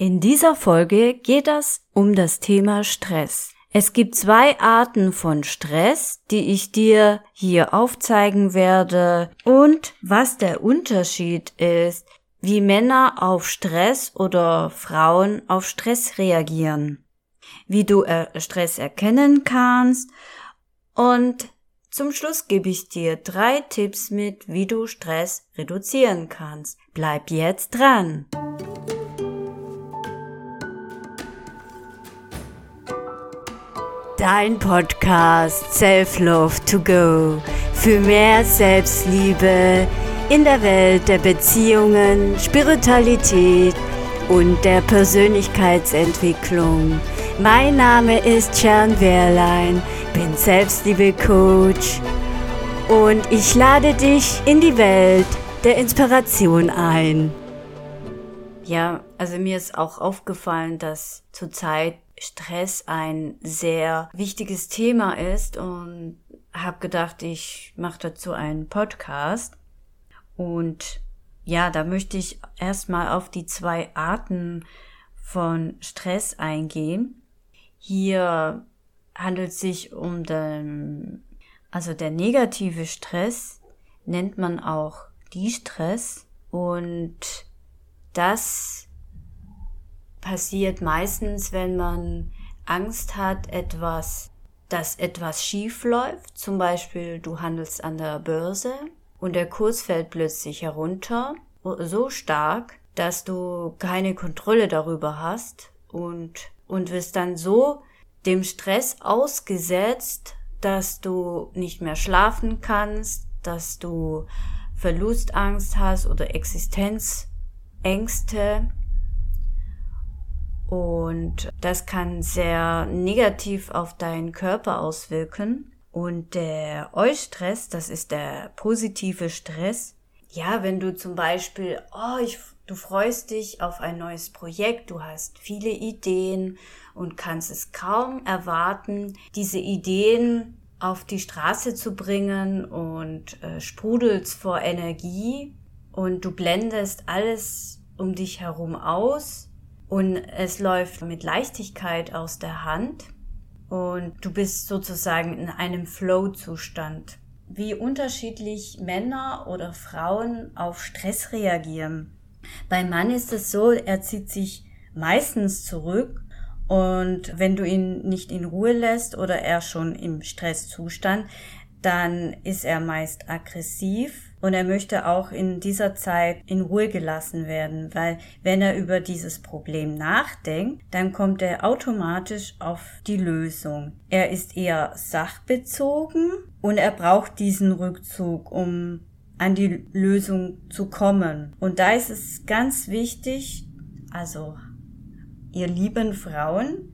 In dieser Folge geht es um das Thema Stress. Es gibt zwei Arten von Stress, die ich dir hier aufzeigen werde und was der Unterschied ist, wie Männer auf Stress oder Frauen auf Stress reagieren, wie du Stress erkennen kannst und zum Schluss gebe ich dir drei Tipps mit, wie du Stress reduzieren kannst. Bleib jetzt dran! Dein Podcast Self Love to Go für mehr Selbstliebe in der Welt der Beziehungen, Spiritualität und der Persönlichkeitsentwicklung. Mein Name ist Jan Wehrlein, bin Selbstliebe-Coach und ich lade dich in die Welt der Inspiration ein. Ja, also mir ist auch aufgefallen, dass zurzeit Stress ein sehr wichtiges Thema ist und habe gedacht, ich mache dazu einen Podcast. Und ja, da möchte ich erstmal auf die zwei Arten von Stress eingehen. Hier handelt es sich um den, also der negative Stress nennt man auch die Stress und das passiert meistens, wenn man Angst hat, etwas, dass etwas schief läuft. Zum Beispiel, du handelst an der Börse und der Kurs fällt plötzlich herunter, so stark, dass du keine Kontrolle darüber hast und, und wirst dann so dem Stress ausgesetzt, dass du nicht mehr schlafen kannst, dass du Verlustangst hast oder Existenzängste und das kann sehr negativ auf deinen Körper auswirken. Und der Eustress, das ist der positive Stress. Ja, wenn du zum Beispiel, oh, ich, du freust dich auf ein neues Projekt, du hast viele Ideen und kannst es kaum erwarten, diese Ideen auf die Straße zu bringen und äh, sprudelst vor Energie und du blendest alles um dich herum aus und es läuft mit Leichtigkeit aus der Hand und du bist sozusagen in einem Flow-Zustand. Wie unterschiedlich Männer oder Frauen auf Stress reagieren. Beim Mann ist es so, er zieht sich meistens zurück und wenn du ihn nicht in Ruhe lässt oder er schon im Stresszustand, dann ist er meist aggressiv und er möchte auch in dieser Zeit in Ruhe gelassen werden, weil wenn er über dieses Problem nachdenkt, dann kommt er automatisch auf die Lösung. Er ist eher sachbezogen und er braucht diesen Rückzug, um an die Lösung zu kommen. Und da ist es ganz wichtig, also ihr lieben Frauen,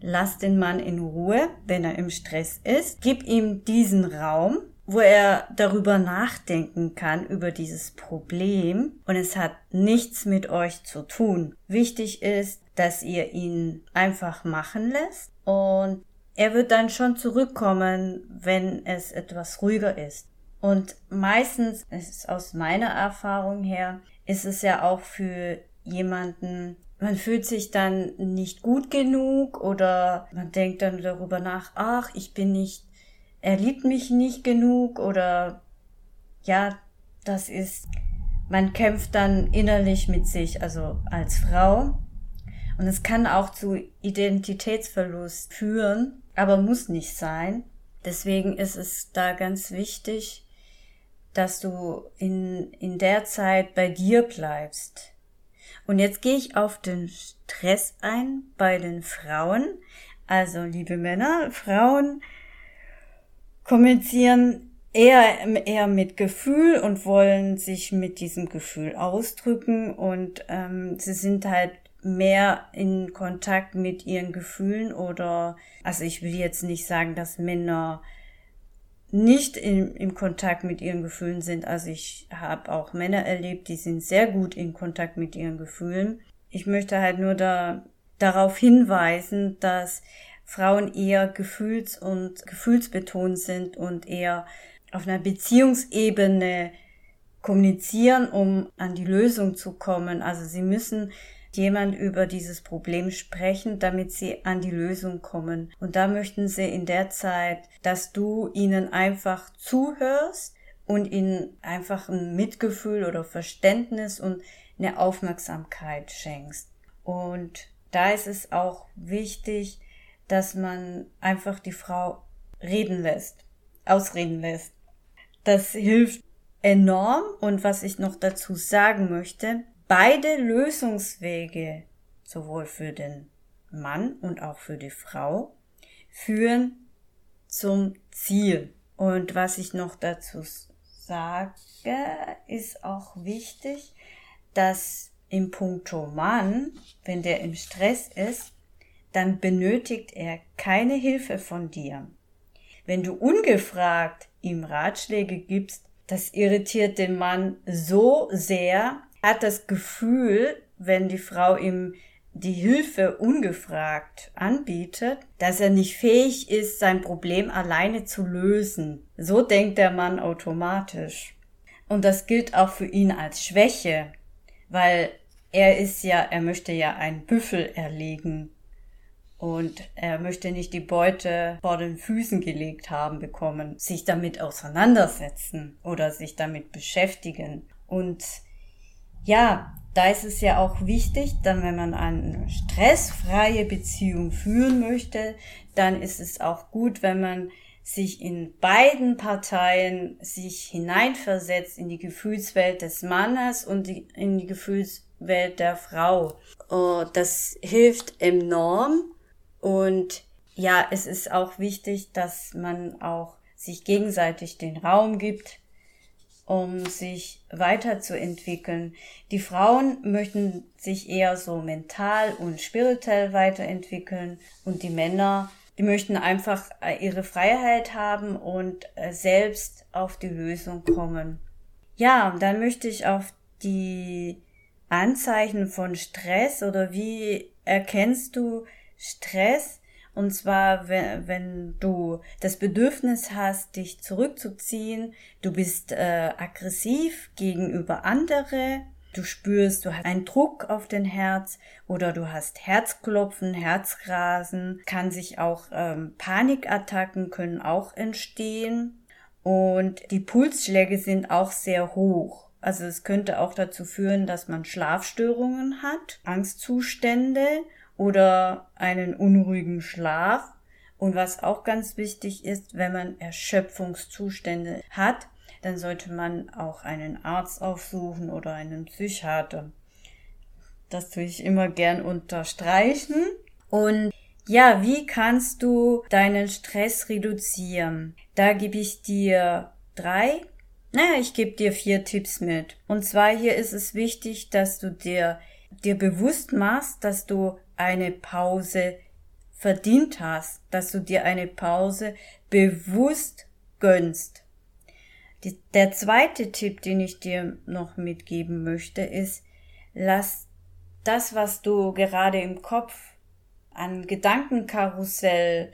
lasst den Mann in Ruhe, wenn er im Stress ist, gib ihm diesen Raum, wo er darüber nachdenken kann, über dieses Problem. Und es hat nichts mit euch zu tun. Wichtig ist, dass ihr ihn einfach machen lässt und er wird dann schon zurückkommen, wenn es etwas ruhiger ist. Und meistens, ist aus meiner Erfahrung her, ist es ja auch für jemanden, man fühlt sich dann nicht gut genug oder man denkt dann darüber nach, ach, ich bin nicht er liebt mich nicht genug oder ja, das ist, man kämpft dann innerlich mit sich, also als Frau. Und es kann auch zu Identitätsverlust führen, aber muss nicht sein. Deswegen ist es da ganz wichtig, dass du in, in der Zeit bei dir bleibst. Und jetzt gehe ich auf den Stress ein bei den Frauen. Also, liebe Männer, Frauen kommunizieren eher, eher mit Gefühl und wollen sich mit diesem Gefühl ausdrücken und ähm, sie sind halt mehr in Kontakt mit ihren Gefühlen oder, also ich will jetzt nicht sagen, dass Männer nicht in, im Kontakt mit ihren Gefühlen sind. Also ich habe auch Männer erlebt, die sind sehr gut in Kontakt mit ihren Gefühlen. Ich möchte halt nur da, darauf hinweisen, dass Frauen eher gefühls- und gefühlsbetont sind und eher auf einer Beziehungsebene kommunizieren, um an die Lösung zu kommen. Also sie müssen jemand über dieses Problem sprechen, damit sie an die Lösung kommen. Und da möchten sie in der Zeit, dass du ihnen einfach zuhörst und ihnen einfach ein Mitgefühl oder Verständnis und eine Aufmerksamkeit schenkst. Und da ist es auch wichtig, dass man einfach die Frau reden lässt, ausreden lässt. Das hilft enorm und was ich noch dazu sagen möchte, beide Lösungswege, sowohl für den Mann und auch für die Frau, führen zum Ziel. Und was ich noch dazu sage, ist auch wichtig, dass im Punkto Mann, wenn der im Stress ist, dann benötigt er keine Hilfe von dir. Wenn du ungefragt ihm Ratschläge gibst, das irritiert den Mann so sehr, hat das Gefühl, wenn die Frau ihm die Hilfe ungefragt anbietet, dass er nicht fähig ist, sein Problem alleine zu lösen. So denkt der Mann automatisch. Und das gilt auch für ihn als Schwäche, weil er ist ja, er möchte ja einen Büffel erlegen. Und er möchte nicht die Beute vor den Füßen gelegt haben bekommen, sich damit auseinandersetzen oder sich damit beschäftigen. Und ja, da ist es ja auch wichtig, dann wenn man eine stressfreie Beziehung führen möchte, dann ist es auch gut, wenn man sich in beiden Parteien sich hineinversetzt in die Gefühlswelt des Mannes und in die Gefühlswelt der Frau. Oh, das hilft enorm und ja, es ist auch wichtig, dass man auch sich gegenseitig den Raum gibt, um sich weiterzuentwickeln. Die Frauen möchten sich eher so mental und spirituell weiterentwickeln und die Männer, die möchten einfach äh, ihre Freiheit haben und äh, selbst auf die Lösung kommen. Ja, dann möchte ich auf die Anzeichen von Stress oder wie erkennst du Stress. Und zwar, wenn, wenn du das Bedürfnis hast, dich zurückzuziehen, du bist äh, aggressiv gegenüber andere, du spürst, du hast einen Druck auf den Herz oder du hast Herzklopfen, Herzrasen, kann sich auch ähm, Panikattacken können auch entstehen. Und die Pulsschläge sind auch sehr hoch. Also es könnte auch dazu führen, dass man Schlafstörungen hat, Angstzustände oder einen unruhigen Schlaf. Und was auch ganz wichtig ist, wenn man Erschöpfungszustände hat, dann sollte man auch einen Arzt aufsuchen oder einen Psychiater. Das tue ich immer gern unterstreichen. Und ja, wie kannst du deinen Stress reduzieren? Da gebe ich dir drei, naja, ich gebe dir vier Tipps mit. Und zwar hier ist es wichtig, dass du dir, dir bewusst machst, dass du eine Pause verdient hast, dass du dir eine Pause bewusst gönnst. Die, der zweite Tipp, den ich dir noch mitgeben möchte, ist, lass das, was du gerade im Kopf an Gedankenkarussell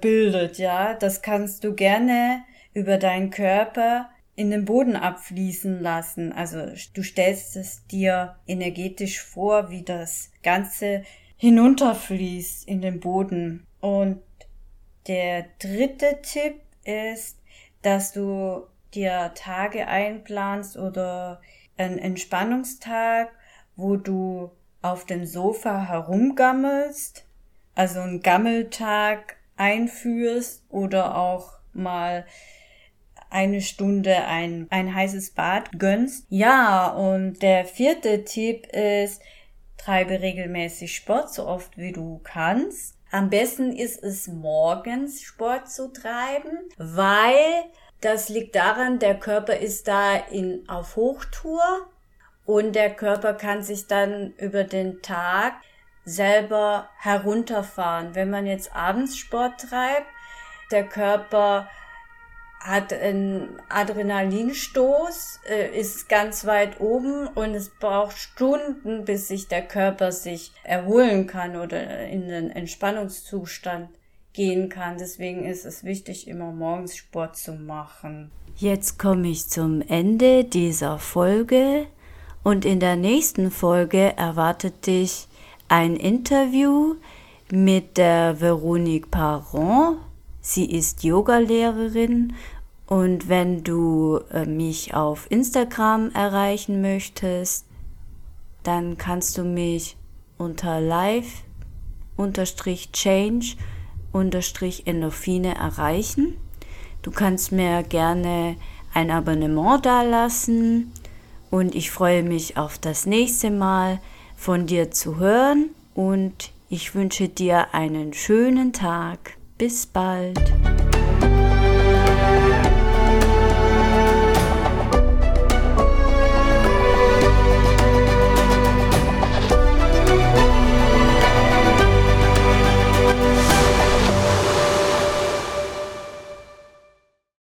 bildet, ja, das kannst du gerne über deinen Körper in den Boden abfließen lassen. Also du stellst es dir energetisch vor, wie das Ganze hinunterfließt in den Boden. Und der dritte Tipp ist, dass du dir Tage einplanst oder einen Entspannungstag, wo du auf dem Sofa herumgammelst, also einen Gammeltag einführst oder auch mal eine Stunde ein, ein heißes Bad gönnst. Ja, und der vierte Tipp ist, Treibe regelmäßig Sport, so oft wie du kannst. Am besten ist es morgens Sport zu treiben, weil das liegt daran, der Körper ist da in, auf Hochtour und der Körper kann sich dann über den Tag selber herunterfahren. Wenn man jetzt abends Sport treibt, der Körper hat einen Adrenalinstoß, äh, ist ganz weit oben und es braucht Stunden, bis sich der Körper sich erholen kann oder in den Entspannungszustand gehen kann. Deswegen ist es wichtig, immer morgens Sport zu machen. Jetzt komme ich zum Ende dieser Folge Und in der nächsten Folge erwartet dich ein Interview mit der Veronique Parent. Sie ist Yogalehrerin und wenn du äh, mich auf Instagram erreichen möchtest, dann kannst du mich unter live unterstrich change unterstrich Endorphine erreichen. Du kannst mir gerne ein Abonnement dalassen und ich freue mich auf das nächste Mal von dir zu hören und ich wünsche dir einen schönen Tag. Bis bald.